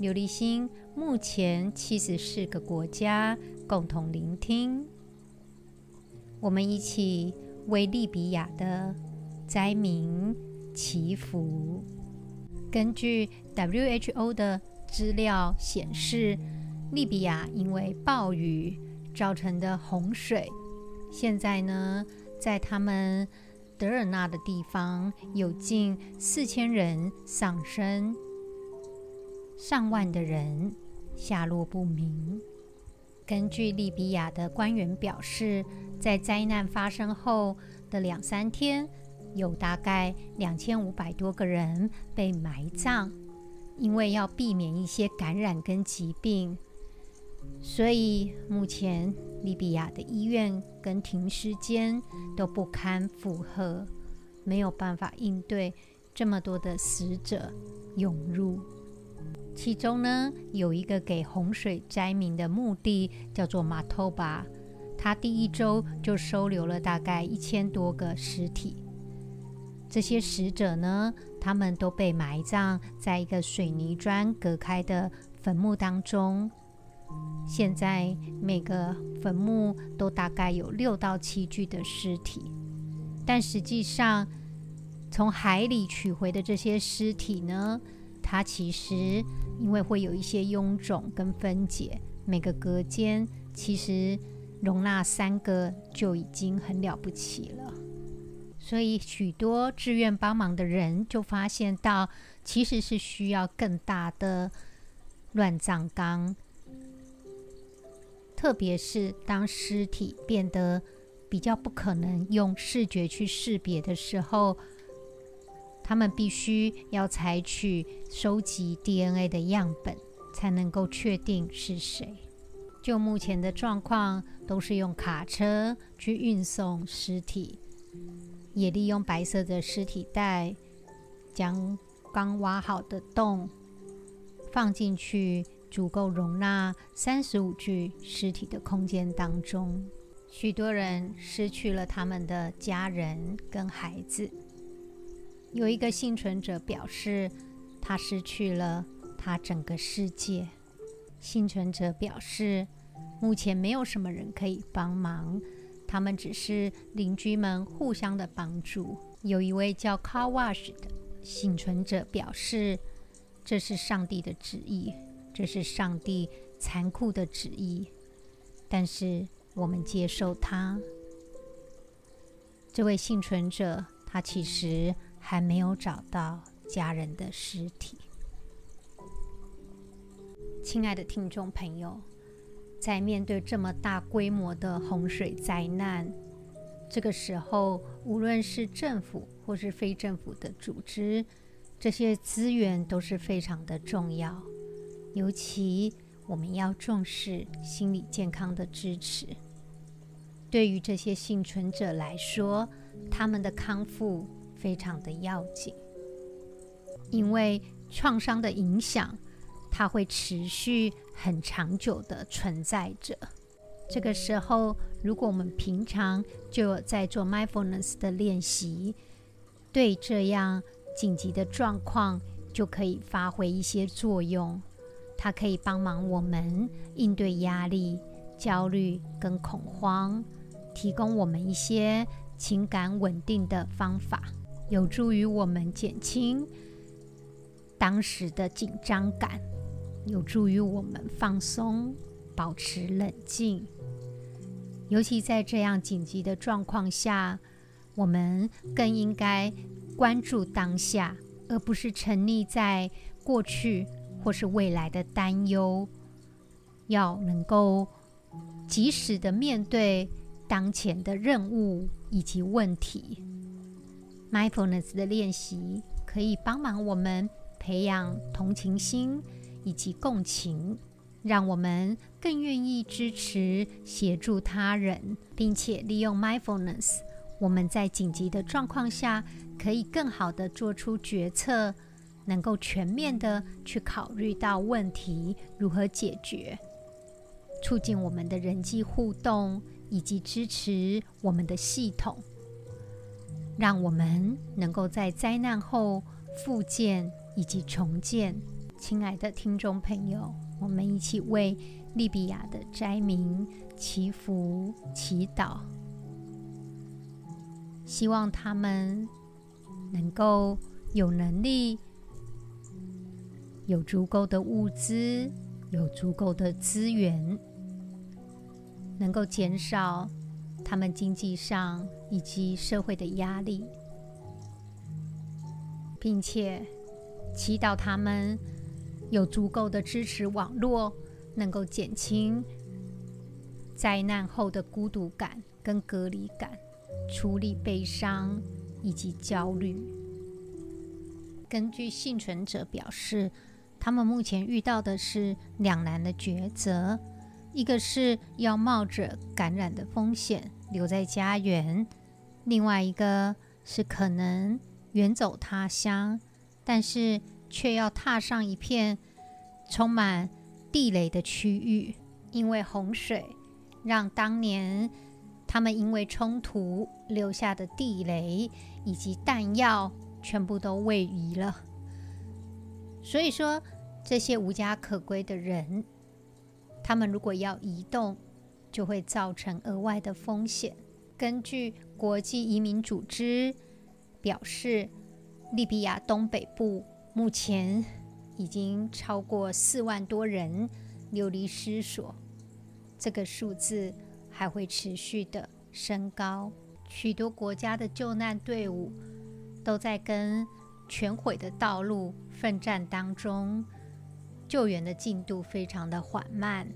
琉璃星目前七十四个国家共同聆听，我们一起为利比亚的灾民祈福。根据 WHO 的资料显示，利比亚因为暴雨造成的洪水，现在呢，在他们德尔纳的地方有近四千人丧生。上万的人下落不明。根据利比亚的官员表示，在灾难发生后的两三天，有大概两千五百多个人被埋葬，因为要避免一些感染跟疾病，所以目前利比亚的医院跟停尸间都不堪负荷，没有办法应对这么多的死者涌入。其中呢，有一个给洪水灾民的墓地，叫做马托巴。他第一周就收留了大概一千多个尸体。这些死者呢，他们都被埋葬在一个水泥砖隔开的坟墓当中。现在每个坟墓都大概有六到七具的尸体，但实际上从海里取回的这些尸体呢，它其实因为会有一些臃肿跟分解，每个隔间其实容纳三个就已经很了不起了。所以许多志愿帮忙的人就发现到，其实是需要更大的乱葬岗，特别是当尸体变得比较不可能用视觉去识别的时候。他们必须要采取收集 DNA 的样本，才能够确定是谁。就目前的状况，都是用卡车去运送尸体，也利用白色的尸体袋，将刚挖好的洞放进去足够容纳三十五具尸体的空间当中。许多人失去了他们的家人跟孩子。有一个幸存者表示，他失去了他整个世界。幸存者表示，目前没有什么人可以帮忙，他们只是邻居们互相的帮助。有一位叫 Carwash 的幸存者表示，这是上帝的旨意，这是上帝残酷的旨意，但是我们接受它。这位幸存者，他其实。还没有找到家人的尸体。亲爱的听众朋友，在面对这么大规模的洪水灾难，这个时候，无论是政府或是非政府的组织，这些资源都是非常的重要。尤其我们要重视心理健康的支持。对于这些幸存者来说，他们的康复。非常的要紧，因为创伤的影响，它会持续很长久的存在着。这个时候，如果我们平常就有在做 mindfulness 的练习，对这样紧急的状况就可以发挥一些作用。它可以帮忙我们应对压力、焦虑跟恐慌，提供我们一些情感稳定的方法。有助于我们减轻当时的紧张感，有助于我们放松，保持冷静。尤其在这样紧急的状况下，我们更应该关注当下，而不是沉溺在过去或是未来的担忧。要能够及时的面对当前的任务以及问题。Mindfulness 的练习可以帮忙我们培养同情心以及共情，让我们更愿意支持、协助他人，并且利用 mindfulness，我们在紧急的状况下可以更好地做出决策，能够全面地去考虑到问题如何解决，促进我们的人际互动，以及支持我们的系统，让我们能够在灾难后复建以及重建。亲爱的听众朋友。我们一起为利比亚的灾民祈福祈祷，希望他们能够有能力、有足够的物资、有足够的资源，能够减少他们经济上以及社会的压力，并且祈祷他们。有足够的支持网络，能够减轻灾难后的孤独感跟隔离感，处理悲伤以及焦虑。根据幸存者表示，他们目前遇到的是两难的抉择：一个是要冒着感染的风险留在家园，另外一个是可能远走他乡，但是。却要踏上一片充满地雷的区域，因为洪水让当年他们因为冲突留下的地雷以及弹药全部都位移了。所以说，这些无家可归的人，他们如果要移动，就会造成额外的风险。根据国际移民组织表示，利比亚东北部。目前已经超过四万多人流离失所，这个数字还会持续的升高。许多国家的救难队伍都在跟全毁的道路奋战当中，救援的进度非常的缓慢。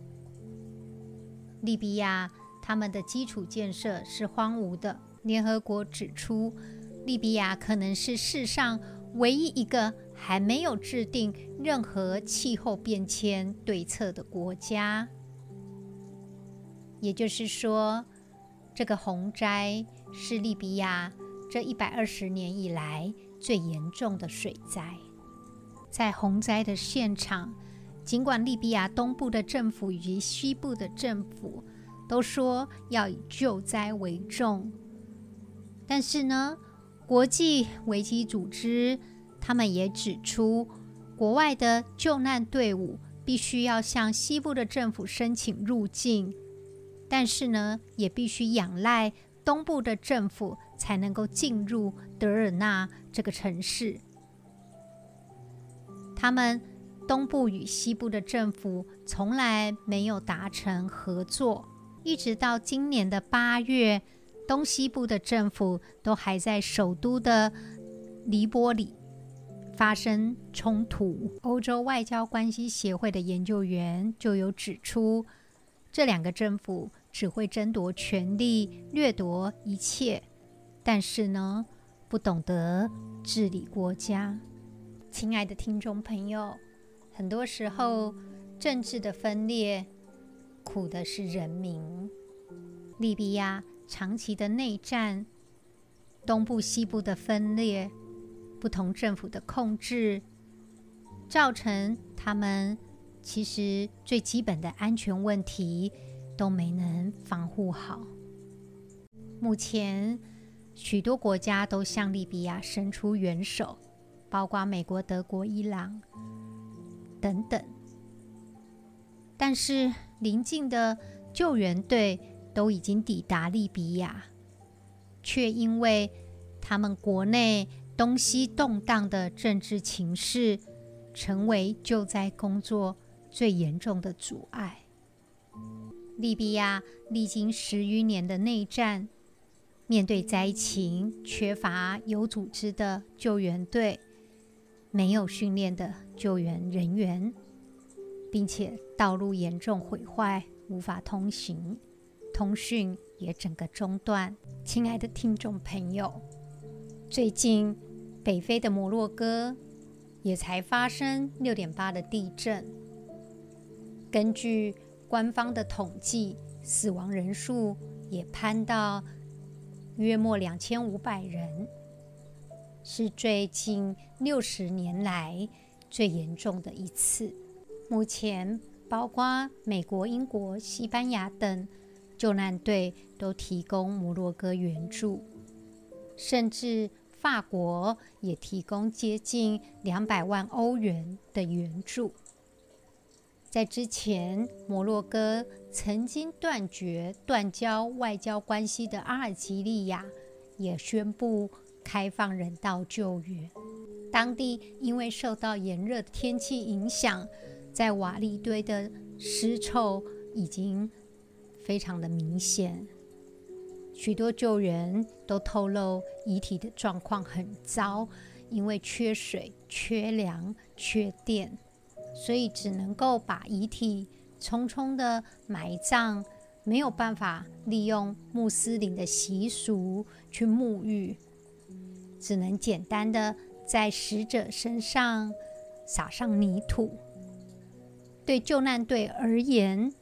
利比亚他们的基础建设是荒芜的。联合国指出，利比亚可能是世上唯一一个。还没有制定任何气候变迁对策的国家，也就是说，这个洪灾是利比亚这一百二十年以来最严重的水灾。在洪灾的现场，尽管利比亚东部的政府以及西部的政府都说要以救灾为重，但是呢，国际危机组织。他们也指出，国外的救难队伍必须要向西部的政府申请入境，但是呢，也必须仰赖东部的政府才能够进入德尔纳这个城市。他们东部与西部的政府从来没有达成合作，一直到今年的八月，东西部的政府都还在首都的黎波里。发生冲突，欧洲外交关系协会的研究员就有指出，这两个政府只会争夺权力、掠夺一切，但是呢，不懂得治理国家。亲爱的听众朋友，很多时候政治的分裂苦的是人民。利比亚长期的内战，东部、西部的分裂。不同政府的控制，造成他们其实最基本的安全问题都没能防护好。目前，许多国家都向利比亚伸出援手，包括美国、德国、伊朗等等。但是，邻近的救援队都已经抵达利比亚，却因为他们国内东西动荡的政治情势，成为救灾工作最严重的阻碍。利比亚历经十余年的内战，面对灾情，缺乏有组织的救援队，没有训练的救援人员，并且道路严重毁坏，无法通行，通讯也整个中断。亲爱的听众朋友。最近，北非的摩洛哥也才发生六点八的地震。根据官方的统计，死亡人数也攀到约莫两千五百人，是最近六十年来最严重的一次。目前，包括美国、英国、西班牙等救难队都提供摩洛哥援助，甚至法国也提供接近两百万欧元的援助。在之前，摩洛哥曾经断绝断交外交关系的阿尔及利亚也宣布开放人道救援。当地因为受到炎热的天气影响，在瓦砾堆的尸臭已经非常的明显，许多救援都透露遗体的状况很糟，因为缺水、缺粮、缺电。所以只能够把遗体匆匆的埋葬，没有办法利用穆斯林的习俗去沐浴，只能简单的在死者身上撒上泥土。对救难队而言，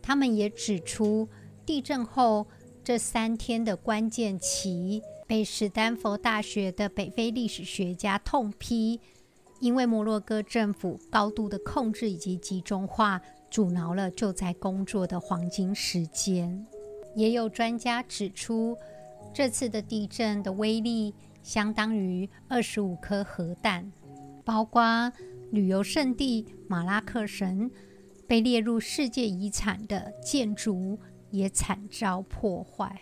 他们也指出，地震后这三天的关键期被史丹佛大学的北非历史学家痛批。因为摩洛哥政府高度的控制以及集中化，阻挠了救灾工作的黄金时间。也有专家指出，这次的地震的威力相当于二十五颗核弹，包括旅游胜地马拉克什被列入世界遗产的建筑也惨遭破坏。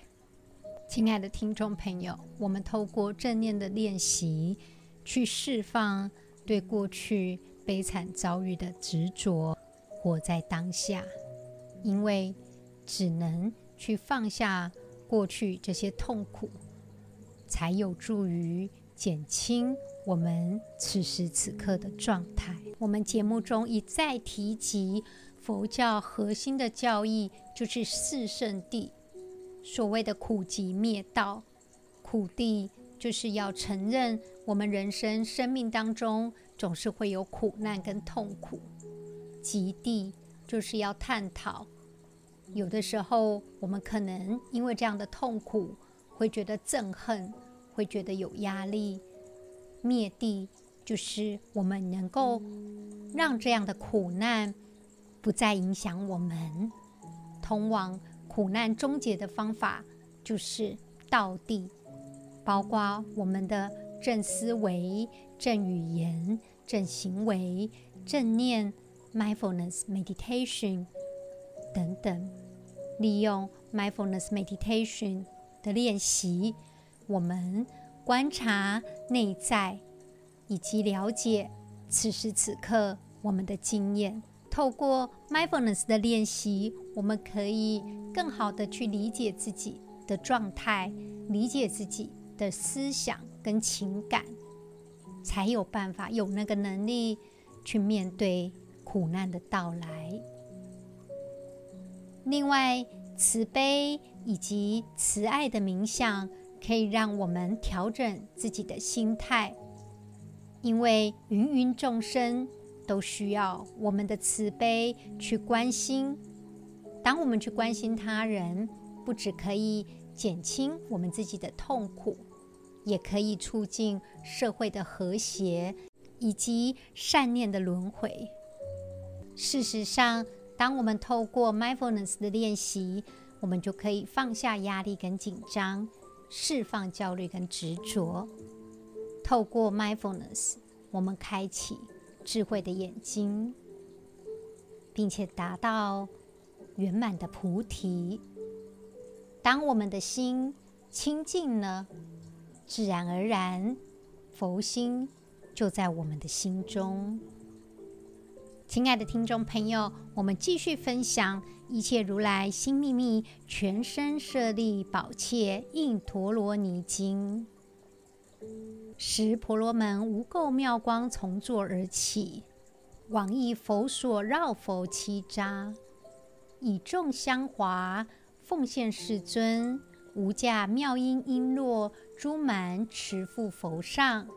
亲爱的听众朋友，我们透过正念的练习去释放。对过去悲惨遭遇的执着，活在当下，因为只能去放下过去这些痛苦，才有助于减轻我们此时此刻的状态。我们节目中一再提及，佛教核心的教义就是四圣谛，所谓的苦集灭道，苦谛就是要承认。我们人生生命当中总是会有苦难跟痛苦，极地就是要探讨。有的时候我们可能因为这样的痛苦，会觉得憎恨，会觉得有压力。灭地就是我们能够让这样的苦难不再影响我们。通往苦难终结的方法就是道地，包括我们的。正思维、正语言、正行为、正念、mindfulness meditation 等等，利用 mindfulness meditation 的练习，我们观察内在，以及了解此时此刻我们的经验。透过 mindfulness 的练习，我们可以更好的去理解自己的状态，理解自己的思想。跟情感，才有办法有那个能力去面对苦难的到来。另外，慈悲以及慈爱的冥想，可以让我们调整自己的心态，因为芸芸众生都需要我们的慈悲去关心。当我们去关心他人，不只可以减轻我们自己的痛苦。也可以促进社会的和谐以及善念的轮回。事实上，当我们透过 mindfulness 的练习，我们就可以放下压力跟紧张，释放焦虑跟执着。透过 mindfulness，我们开启智慧的眼睛，并且达到圆满的菩提。当我们的心清净了，自然而然，佛心就在我们的心中。亲爱的听众朋友，我们继续分享《一切如来心秘密全身舍利宝切印陀罗尼经》。时婆罗门无垢妙光从座而起，往诣佛所绕佛七匝，以众香华奉献世尊。无价妙音璎珞，珠满持覆佛上，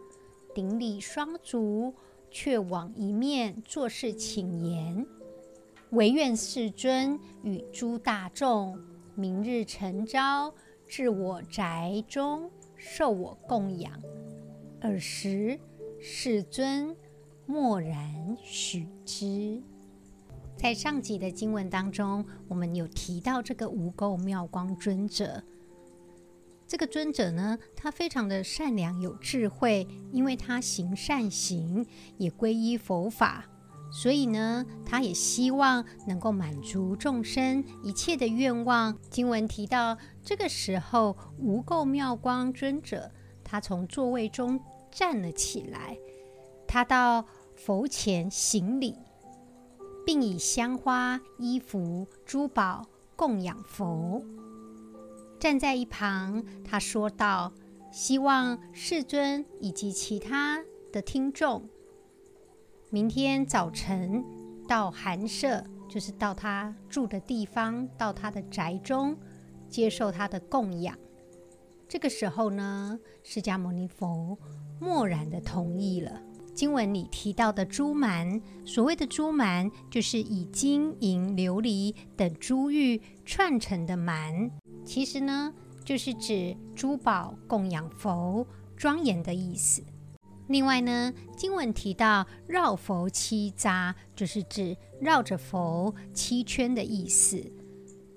顶礼双足，却往一面作是请言：唯愿世尊与诸大众，明日晨朝至我宅中，受我供养。尔时世尊默然许之。在上集的经文当中，我们有提到这个无垢妙光尊者。这个尊者呢，他非常的善良有智慧，因为他行善行，也皈依佛法，所以呢，他也希望能够满足众生一切的愿望。经文提到，这个时候无垢妙光尊者，他从座位中站了起来，他到佛前行礼，并以香花、衣服、珠宝供养佛。站在一旁，他说道：“希望世尊以及其他的听众，明天早晨到寒舍，就是到他住的地方，到他的宅中，接受他的供养。”这个时候呢，释迦牟尼佛默然的同意了。经文里提到的珠蛮，所谓的珠蛮，就是以金银琉璃等珠玉串成的蛮。其实呢，就是指珠宝供养佛，庄严的意思。另外呢，经文提到绕佛七匝，就是指绕着佛七圈的意思。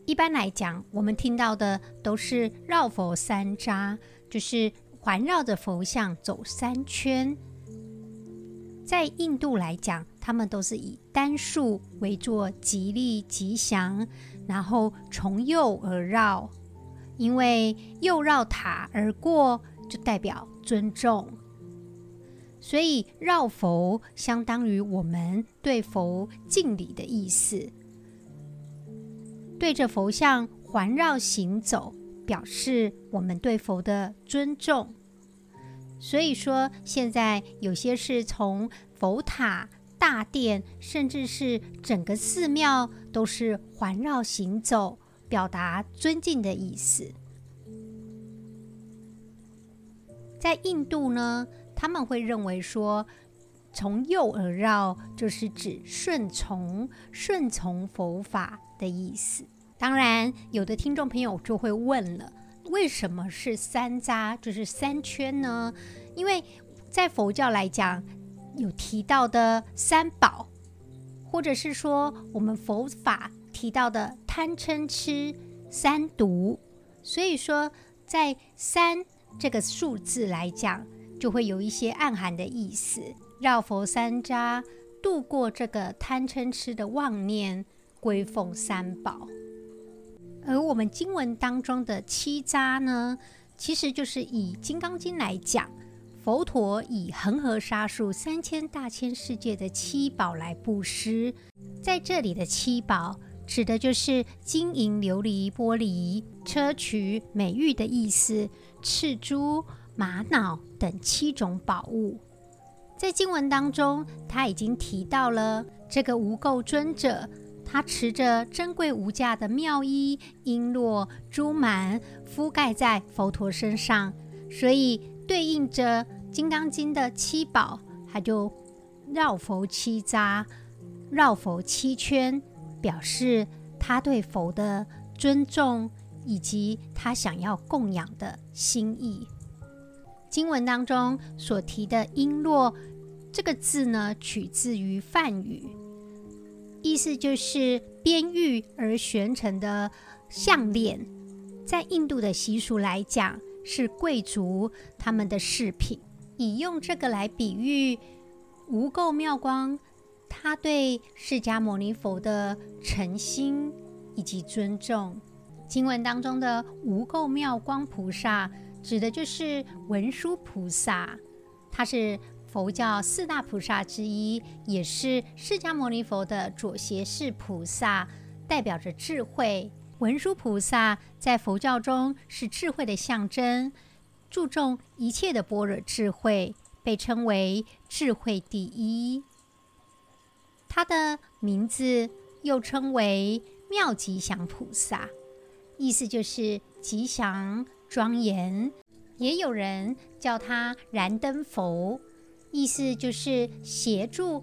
一般来讲，我们听到的都是绕佛三匝，就是环绕着佛像走三圈。在印度来讲，他们都是以单数为作吉利吉祥，然后从右而绕。因为右绕塔而过，就代表尊重，所以绕佛相当于我们对佛敬礼的意思。对着佛像环绕行走，表示我们对佛的尊重。所以说，现在有些是从佛塔、大殿，甚至是整个寺庙，都是环绕行走。表达尊敬的意思。在印度呢，他们会认为说，从右而绕就是指顺从、顺从佛法的意思。当然，有的听众朋友就会问了：为什么是三匝，就是三圈呢？因为在佛教来讲，有提到的三宝，或者是说我们佛法。提到的贪嗔痴三毒，所以说在三这个数字来讲，就会有一些暗含的意思。绕佛三匝，度过这个贪嗔痴的妄念，归奉三宝。而我们经文当中的七渣呢，其实就是以《金刚经》来讲，佛陀以恒河沙数三千大千世界的七宝来布施，在这里的七宝。指的就是金银琉璃玻璃砗磲美玉的意思，赤珠玛瑙等七种宝物。在经文当中，他已经提到了这个无垢尊者，他持着珍贵无价的妙衣璎珞珠满覆盖在佛陀身上，所以对应着《金刚经》的七宝，他就绕佛七匝，绕佛七圈。表示他对佛的尊重，以及他想要供养的心意。经文当中所提的“璎珞”这个字呢，取自于梵语，意思就是编玉而悬成的项链。在印度的习俗来讲，是贵族他们的饰品，以用这个来比喻无垢妙光。他对释迦牟尼佛的诚心以及尊重，经文当中的无垢妙光菩萨，指的就是文殊菩萨，他是佛教四大菩萨之一，也是释迦牟尼佛的左胁侍菩萨，代表着智慧。文殊菩萨在佛教中是智慧的象征，注重一切的般若智慧，被称为智慧第一。他的名字又称为妙吉祥菩萨，意思就是吉祥庄严。也有人叫他燃灯佛，意思就是协助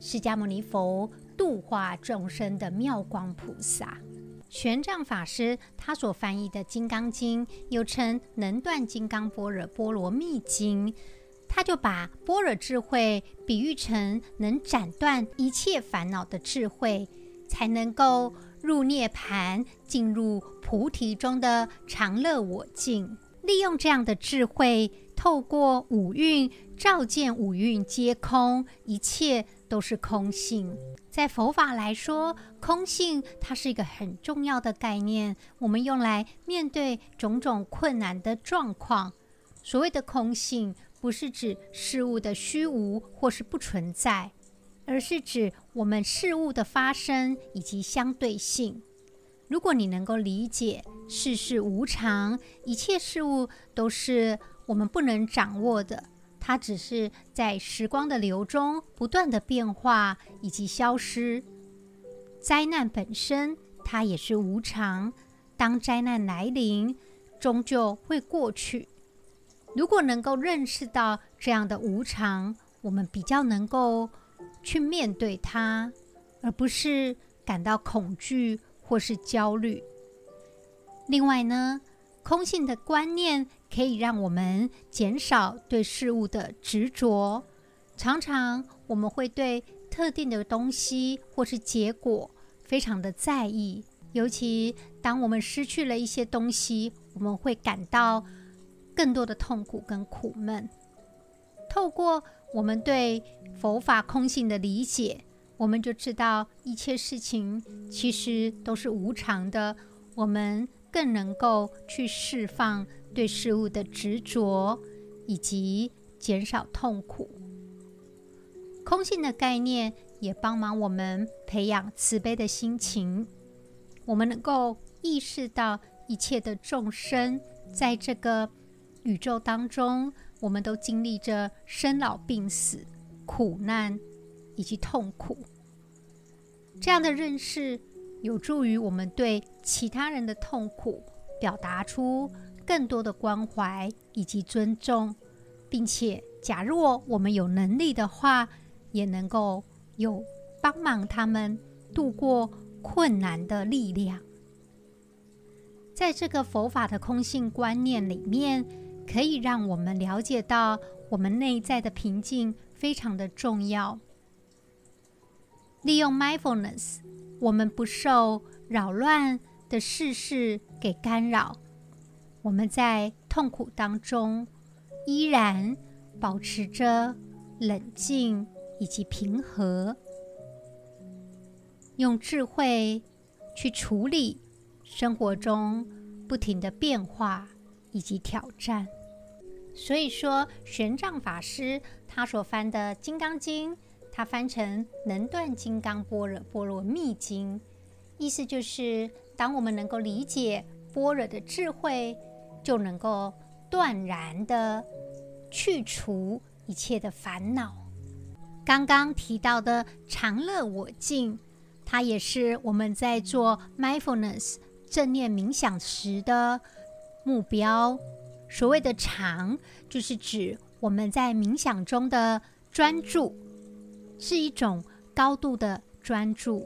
释迦牟尼佛度化众生的妙光菩萨。玄奘法师他所翻译的《金刚经》，又称《能断金刚般若波罗蜜经》，他就把般若智慧比喻成能斩断一切烦恼的智慧，才能够入涅槃，进入菩提中的常乐我净。利用这样的智慧，透过五蕴照见五蕴皆空，一切都是空性。在佛法来说，空性它是一个很重要的概念，我们用来面对种种困难的状况。所谓的空性，不是指事物的虚无或是不存在，而是指我们事物的发生以及相对性。如果你能够理解世事无常，一切事物都是我们不能掌握的。它只是在时光的流中不断的变化以及消失。灾难本身它也是无常，当灾难来临，终究会过去。如果能够认识到这样的无常，我们比较能够去面对它，而不是感到恐惧或是焦虑。另外呢，空性的观念可以让我们减少对事物的执着。常常我们会对特定的东西或是结果非常的在意，尤其当我们失去了一些东西，我们会感到更多的痛苦跟苦闷。透过我们对佛法空性的理解，我们就知道一切事情其实都是无常的。我们更能够去释放对事物的执着，以及减少痛苦。空性的概念也帮忙我们培养慈悲的心情。我们能够意识到一切的众生在这个宇宙当中，我们都经历着生老病死、苦难以及痛苦。这样的认识。有助于我们对其他人的痛苦表达出更多的关怀以及尊重，并且，假若我们有能力的话，也能够有帮忙他们度过困难的力量。在这个佛法的空性观念里面，可以让我们了解到我们内在的平静非常的重要。利用 mindfulness。我们不受扰乱的世事给干扰，我们在痛苦当中依然保持着冷静以及平和，用智慧去处理生活中不停的变化以及挑战。所以说，玄奘法师他所翻的《金刚经》。它翻成《能断金刚般若波罗蜜经》，意思就是，当我们能够理解般若的智慧，就能够断然的去除一切的烦恼。刚刚提到的常乐我净，它也是我们在做 mindfulness 正念冥想时的目标。所谓的常，就是指我们在冥想中的专注。是一种高度的专注。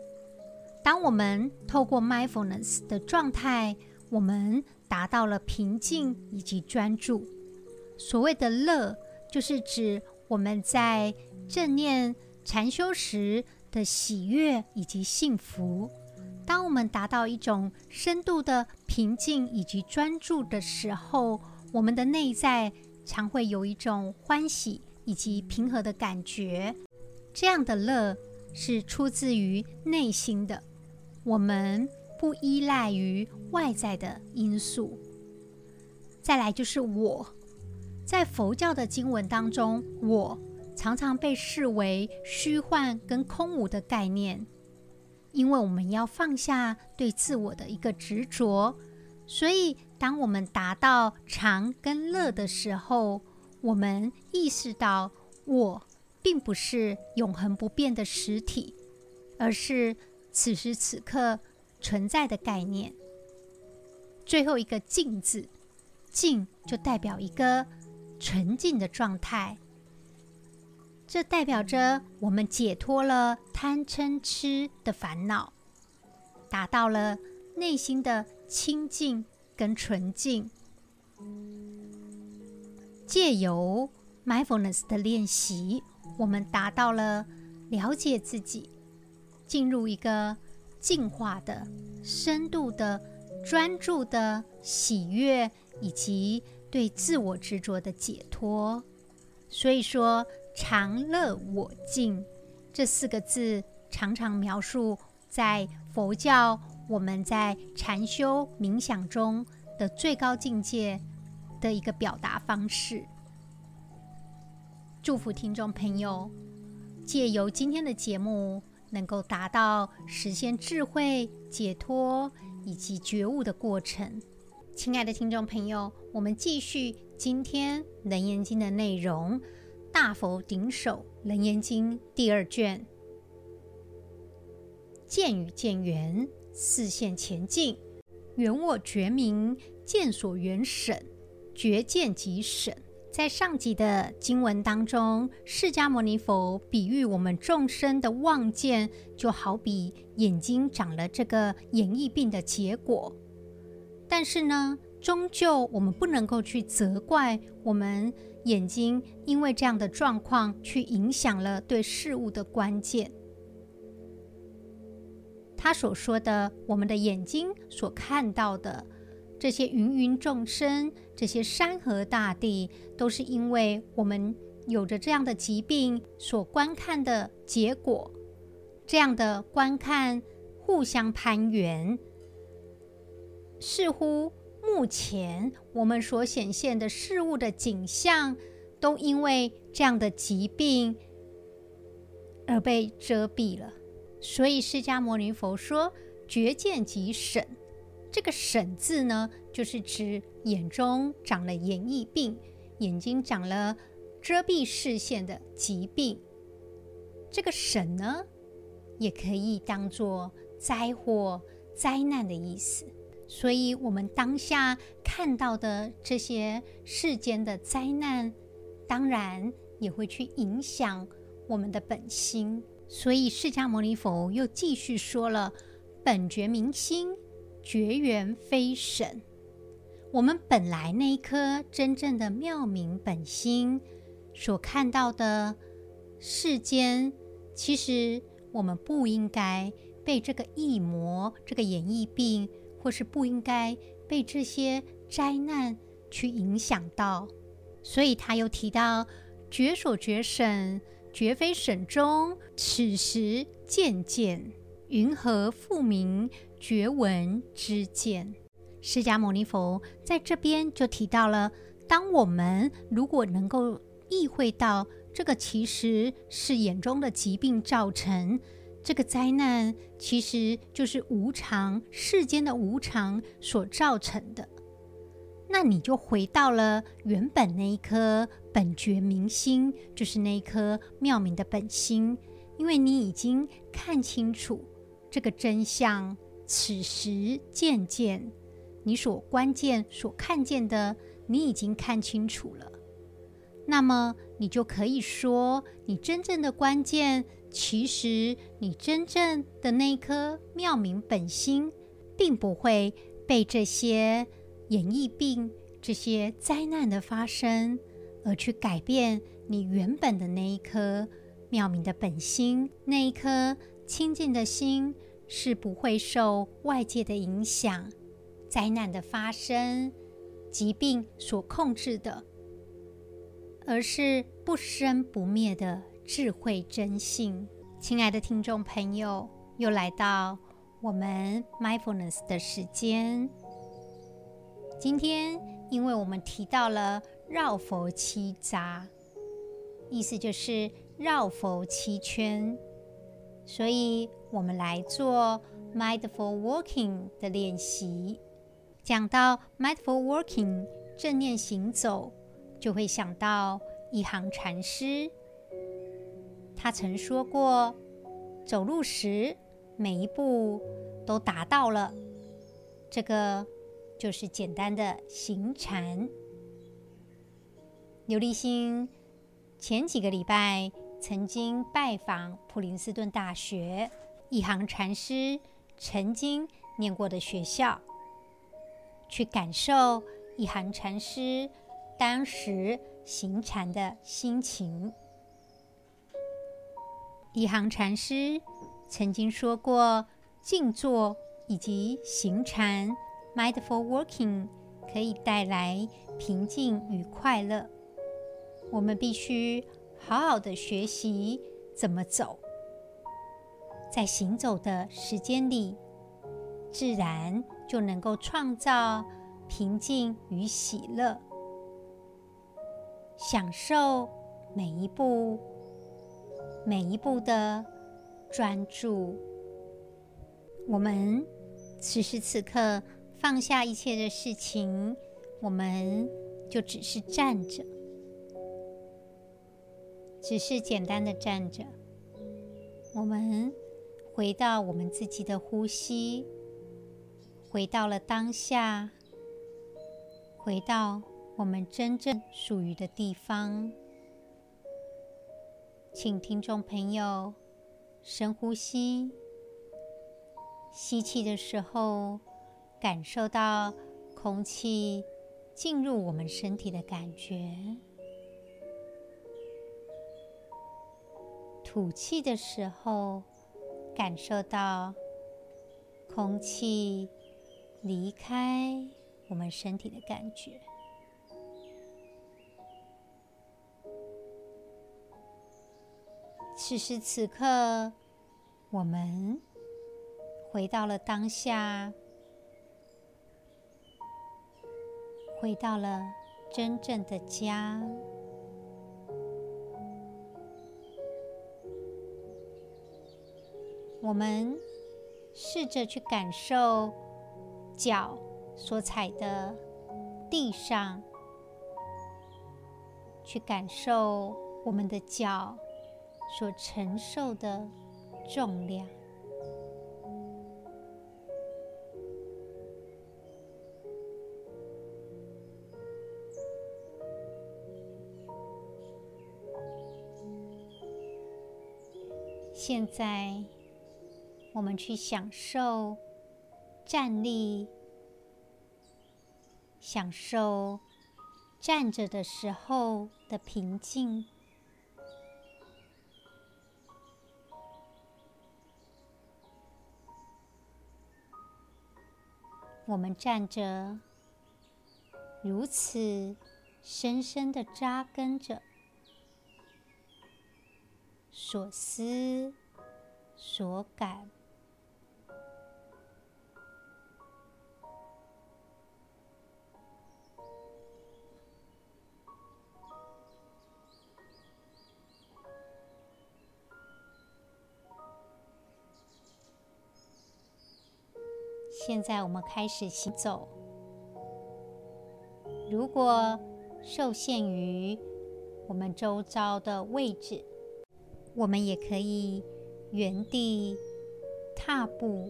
当我们透过 mindfulness 的状态，我们达到了平静以及专注。所谓的乐，就是指我们在正念禅修时的喜悦以及幸福。当我们达到一种深度的平静以及专注的时候，我们的内在常会有一种欢喜以及平和的感觉。这样的乐是出自于内心的，我们不依赖于外在的因素。再来就是我，在佛教的经文当中，我常常被视为虚幻跟空无的概念，因为我们要放下对自我的一个执着，所以当我们达到常跟乐的时候，我们意识到我。并不是永恒不变的实体，而是此时此刻存在的概念。最后一个“净”字，“净”就代表一个纯净的状态。这代表着我们解脱了贪嗔痴的烦恼，达到了内心的清净跟纯净。借由 mindfulness 的练习，我们达到了了解自己，进入一个净化的、深度的、专注的喜悦，以及对自我执着的解脱。所以说，常乐我净这四个字，常常描述在佛教我们在禅修冥想中的最高境界的一个表达方式。祝福听众朋友，借由今天的节目，能够达到实现智慧、解脱以及觉悟的过程。亲爱的听众朋友，我们继续今天《楞严经》的内容，《大佛顶首楞严经》第二卷，见与见缘，示现前进，缘我觉明，见所缘审，觉见即审。在上集的经文当中，释迦牟尼佛比喻我们众生的望见，就好比眼睛长了这个眼翳病的结果。但是呢，终究我们不能够去责怪我们眼睛，因为这样的状况去影响了对事物的观见。他所说的，我们的眼睛所看到的。这些芸芸众生，这些山河大地，都是因为我们有着这样的疾病所观看的结果。这样的观看互相攀缘，似乎目前我们所显现的事物的景象，都因为这样的疾病而被遮蔽了。所以释迦牟尼佛说：“觉见即审。”这个“审”字呢，就是指眼中长了眼翳病，眼睛长了遮蔽视线的疾病。这个“审”呢，也可以当作灾祸、灾难的意思。所以，我们当下看到的这些世间的灾难，当然也会去影响我们的本心。所以，释迦牟尼佛又继续说了：“本觉明心。”绝缘非审，我们本来那一颗真正的妙明本心所看到的世间，其实我们不应该被这个疫魔、这个眼翳病，或是不应该被这些灾难去影响到。所以他又提到：绝所绝审，绝非审中，此时渐渐，云何复明？觉闻之见，释迦牟尼佛在这边就提到了：当我们如果能够意会到这个其实是眼中的疾病造成，这个灾难其实就是无常，世间的无常所造成的，那你就回到了原本那一颗本觉明心，就是那一颗妙明的本心，因为你已经看清楚这个真相。此时渐渐，你所关键、所看见的，你已经看清楚了。那么，你就可以说，你真正的关键，其实你真正的那一颗妙明本心，并不会被这些演绎病、这些灾难的发生而去改变你原本的那一颗妙明的本心，那一颗清净的心。是不会受外界的影响、灾难的发生、疾病所控制的，而是不生不灭的智慧真性。亲爱的听众朋友，又来到我们 Mindfulness 的时间。今天，因为我们提到了绕佛七匝，意思就是绕佛七圈。所以，我们来做 mindful walking 的练习。讲到 mindful walking 正念行走，就会想到一行禅师。他曾说过：“走路时每一步都达到了，这个就是简单的行禅。”刘立新前几个礼拜。曾经拜访普林斯顿大学，一行禅师曾经念过的学校，去感受一行禅师当时行禅的心情。一行禅师曾经说过，静坐以及行禅 （mindful working） 可以带来平静与快乐。我们必须好好的学习怎么走，在行走的时间里，自然就能够创造平静与喜乐，享受每一步、每一步的专注。我们此时此刻放下一切的事情，我们就只是站着。只是简单的站着，我们回到我们自己的呼吸，回到了当下，回到我们真正属于的地方。请听众朋友深呼吸，吸气的时候，感受到空气进入我们身体的感觉。吐气的时候，感受到空气离开我们身体的感觉。此时此刻，我们回到了当下，回到了真正的家。我们试着去感受脚所踩的地上，去感受我们的脚所承受的重量。现在。我们去享受站立，享受站着的时候的平静。我们站着，如此深深的扎根着，所思所感。现在我们开始行走。如果受限于我们周遭的位置，我们也可以原地踏步，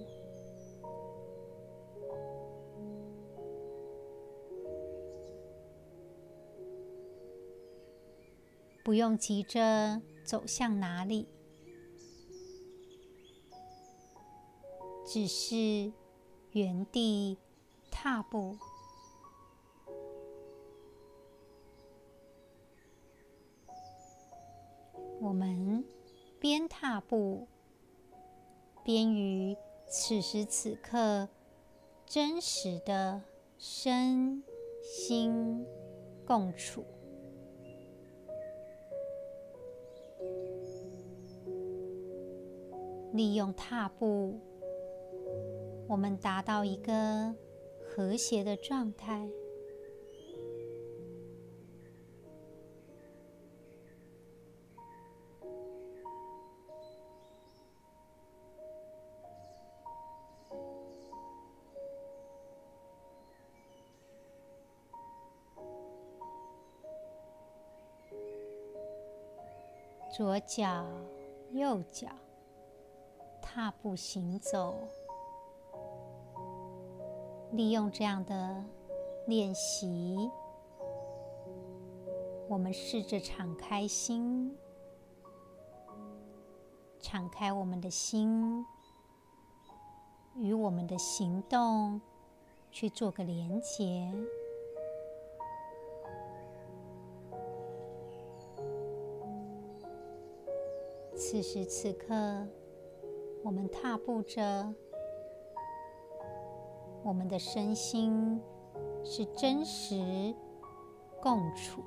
不用急着走向哪里，只是。原地踏步，我们边踏步边与此时此刻真实的身心共处，利用踏步。我们达到一个和谐的状态，左脚、右脚踏步行走。利用这样的练习，我们试着敞开心，敞开我们的心，与我们的行动去做个连接。此时此刻，我们踏步着，我们的身心是真实共处。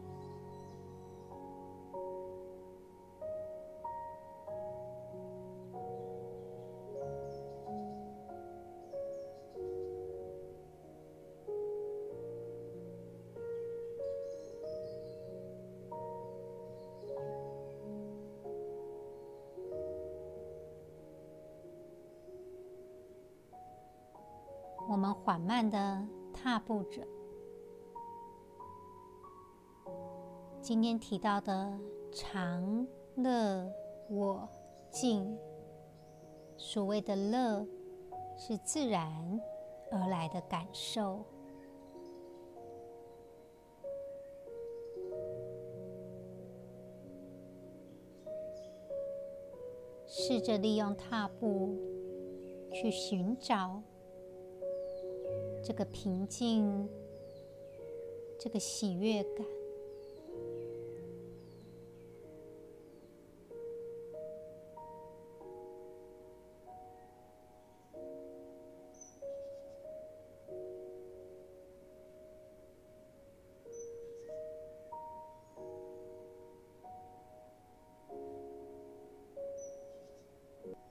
慢的踏步着。今天提到的常乐我净，所谓的乐，是自然而来的感受。试着利用踏步去寻找。这个平静，这个喜悦感，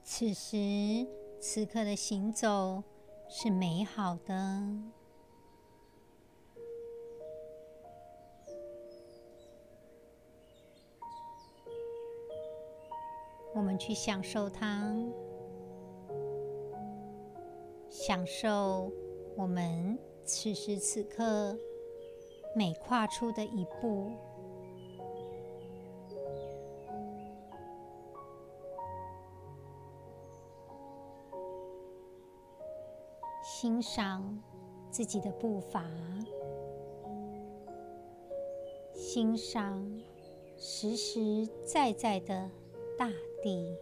此时此刻的行走。是美好的，我们去享受它，享受我们此时此刻每跨出的一步。欣赏自己的步伐，欣赏实实在在的大地。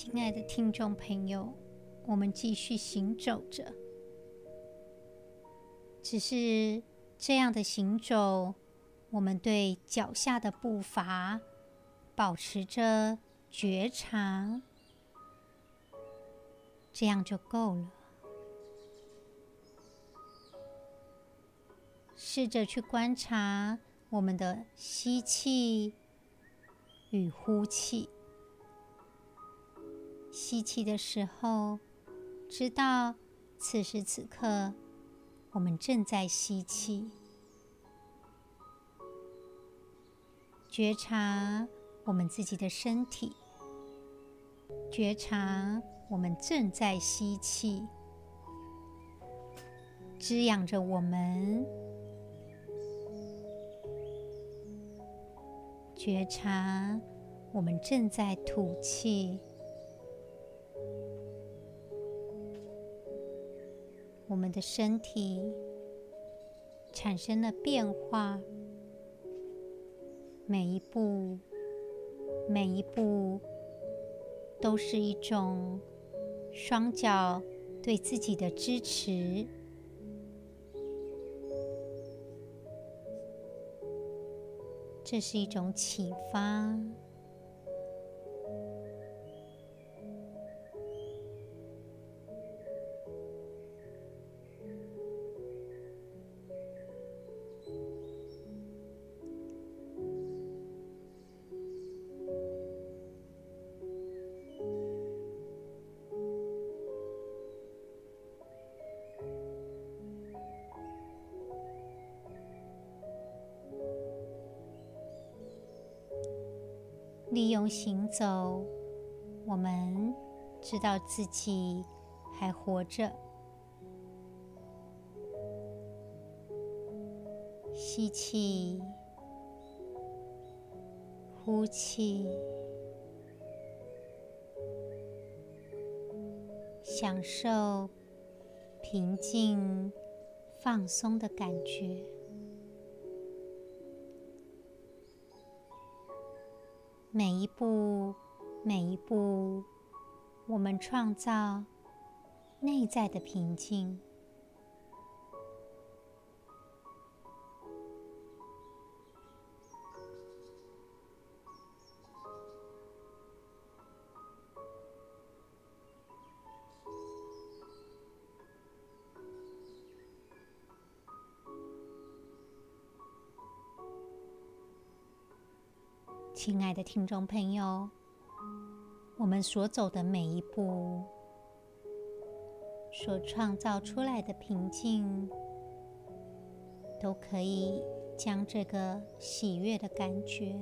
亲爱的听众朋友，我们继续行走着。只是这样的行走，我们对脚下的步伐保持着觉察，这样就够了。试着去观察我们的吸气与呼气。吸气的时候，知道此时此刻我们正在吸气，觉察我们自己的身体，觉察我们正在吸气，滋养着我们，觉察我们正在吐气。我们的身体产生了变化，每一步，每一步都是一种双脚对自己的支持，这是一种启发。利用行走，我们知道自己还活着。吸气，呼气，享受平静、放松的感觉。每一步，每一步，我们创造内在的平静。亲爱的听众朋友，我们所走的每一步，所创造出来的平静，都可以将这个喜悦的感觉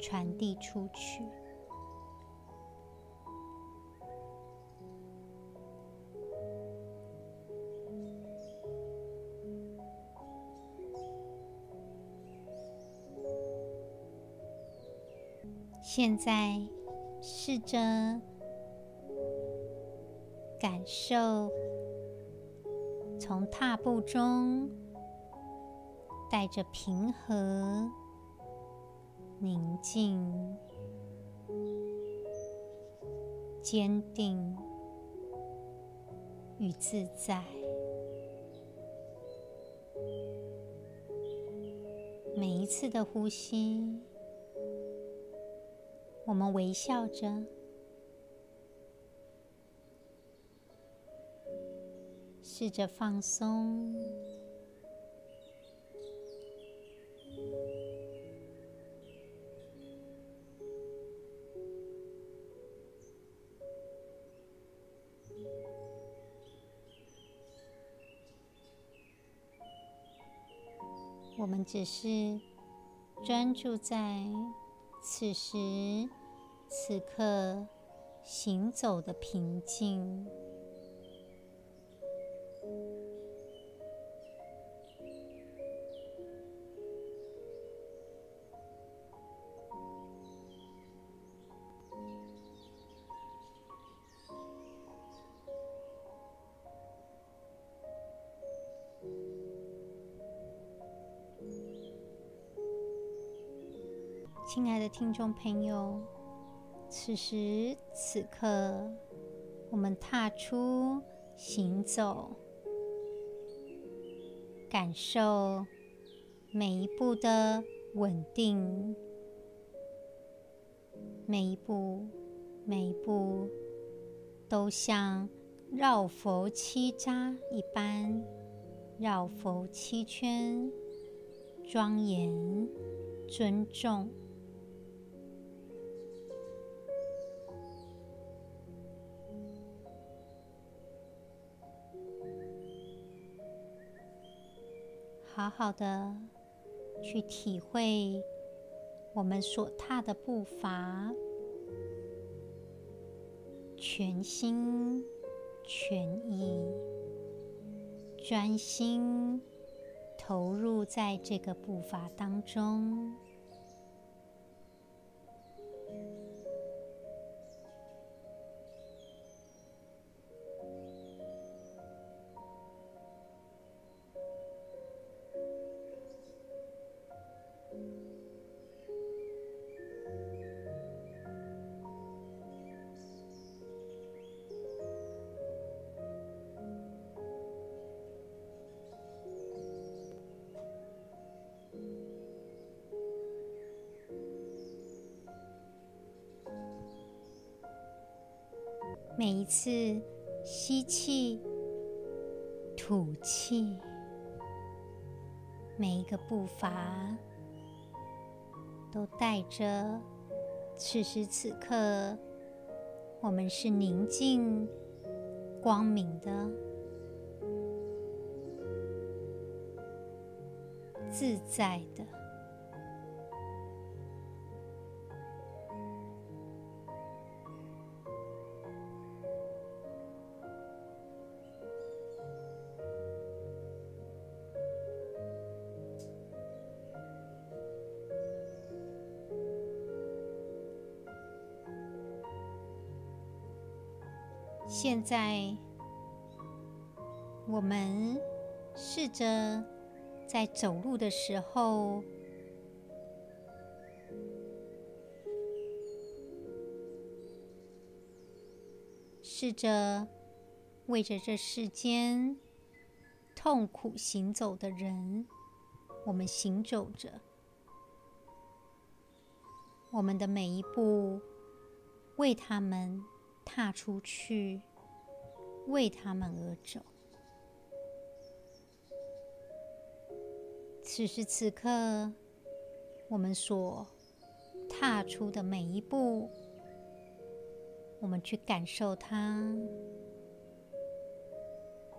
传递出去。现在，试着感受从踏步中带着平和、宁静、坚定与自在。每一次的呼吸。我们微笑着，试着放松。我们只是专注在。此时此刻，行走的平静。亲爱的听众朋友，此时此刻，我们踏出行走，感受每一步的稳定，每一步，每一步都像绕佛七匝一般，绕佛七圈，庄严、尊重。好好的去体会我们所踏的步伐，全心全意、专心投入在这个步伐当中。次吸气、吐气，每一个步伐都带着此时此刻我们是宁静、光明的、自在的。现在，我们试着在走路的时候，试着为着这世间痛苦行走的人，我们行走着，我们的每一步为他们踏出去，为他们而走。此时此刻，我们所踏出的每一步，我们去感受它。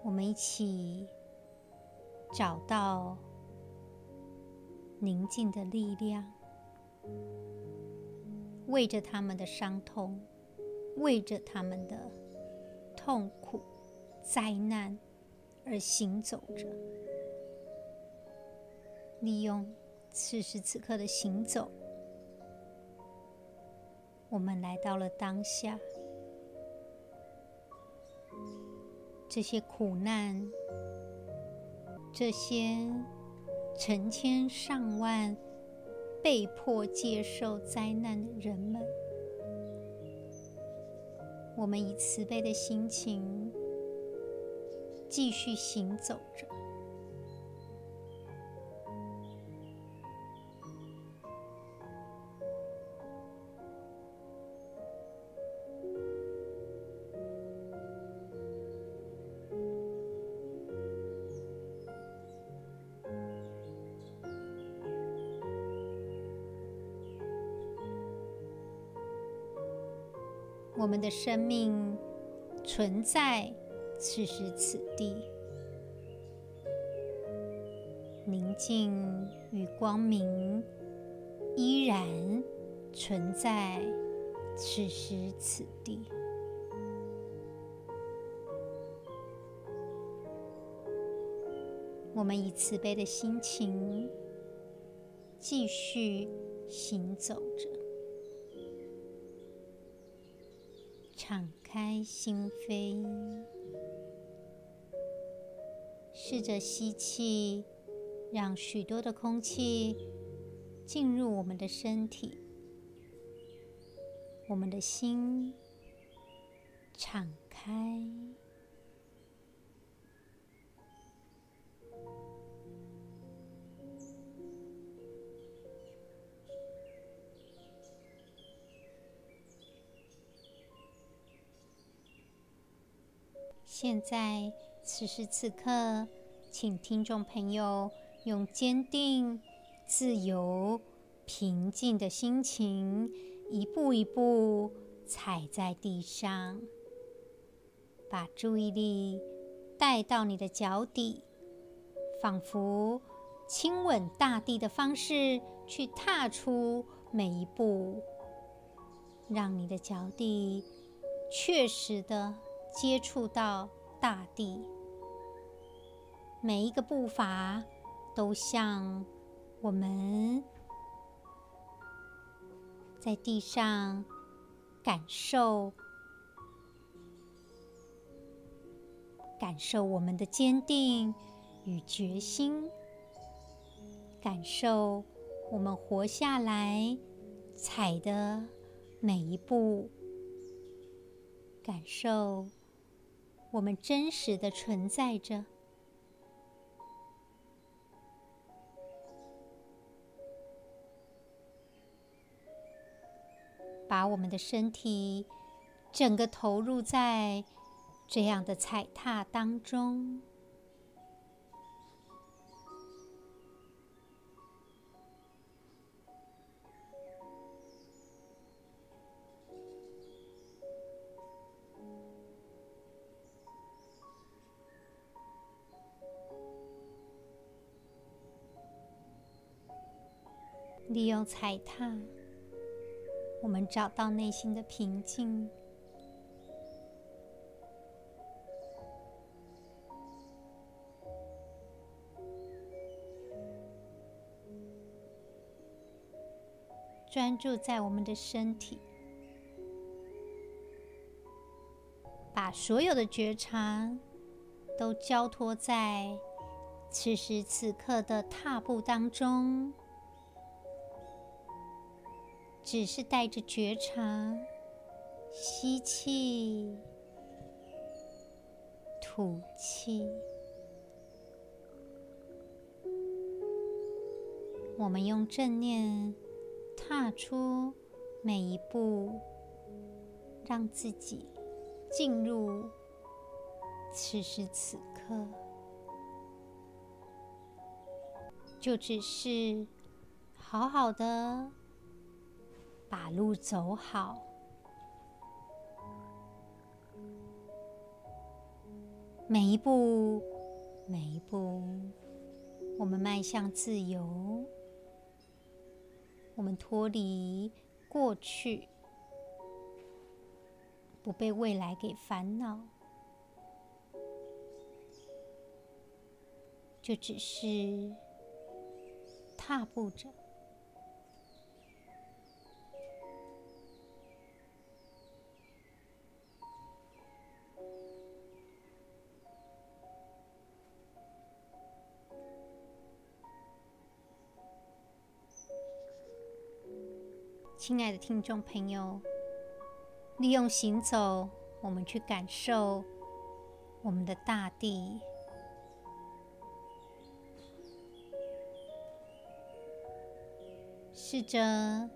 我们一起找到宁静的力量，为着他们的伤痛，为着他们的痛苦、灾难而行走着。利用此时此刻的行走，我们来到了当下。这些苦难，这些成千上万被迫接受灾难的人们，我们以慈悲的心情继续行走着。我们的生命存在此时此地，宁静与光明依然存在此时此地。我们以慈悲的心情继续行走着。敞开心扉，试着吸气，让许多的空气进入我们的身体，我们的心敞开。现在，此时此刻，请听众朋友用坚定、自由、平静的心情，一步一步踩在地上，把注意力带到你的脚底，仿佛亲吻大地的方式去踏出每一步，让你的脚底确实的。接触到大地，每一个步伐都像我们在地上感受，感受我们的坚定与决心，感受我们活下来踩的每一步，感受。我们真实的存在着，把我们的身体整个投入在这样的踩踏当中。利用踩踏，我们找到内心的平静，专注在我们的身体，把所有的觉察都交托在此时此刻的踏步当中，只是带着觉察吸气、吐气。我们用正念踏出每一步，让自己进入此时此刻，就只是好好的把路走好，每一步，每一步，我们迈向自由。我们脱离过去，不被未来给烦恼，就只是踏步着。亲爱的听众朋友，利用行走，我们去感受我们的大地，试着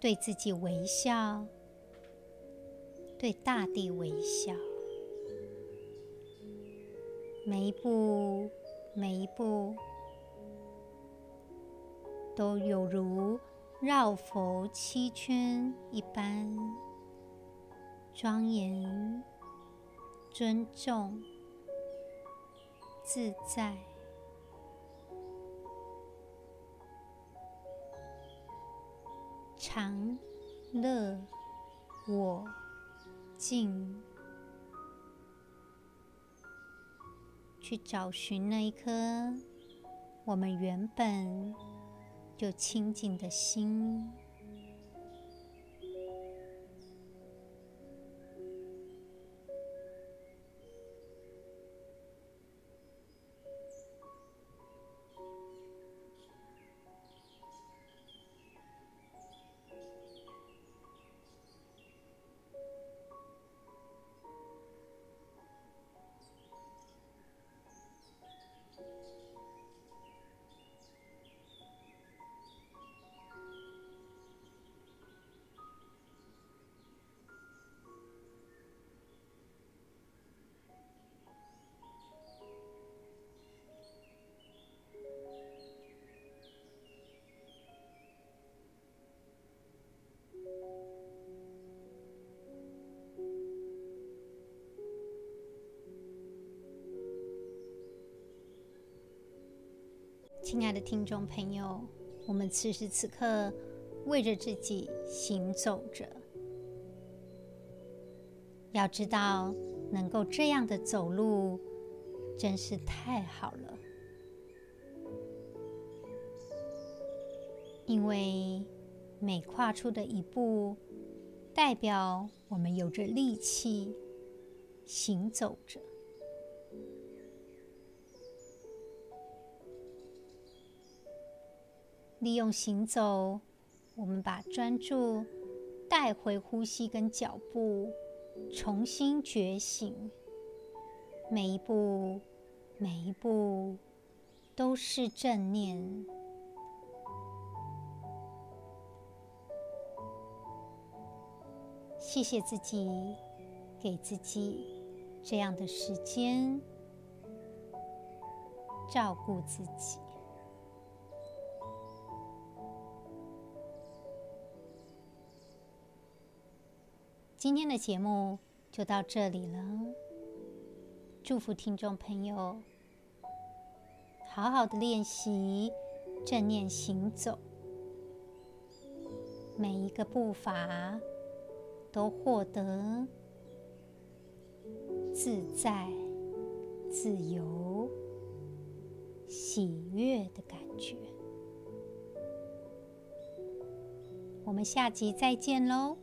对自己微笑，对大地微笑，每一步，每一步都有如。绕佛七圈一般庄严、尊重、自在，常乐我净，去找寻那一颗我们原本。就清净的心。亲爱的听众朋友，我们此时此刻为着自己行走着。要知道，能够这样的走路，真是太好了。因为每跨出的一步，代表我们有着力气行走着。利用行走，我们把专注带回呼吸跟脚步，重新觉醒。每一步，每一步都是正念。谢谢自己，给自己这样的时间，照顾自己。今天的节目就到这里了，祝福听众朋友好好的练习正念行走，每一个步伐都获得自在、自由、喜悦的感觉。我们下集再见喽！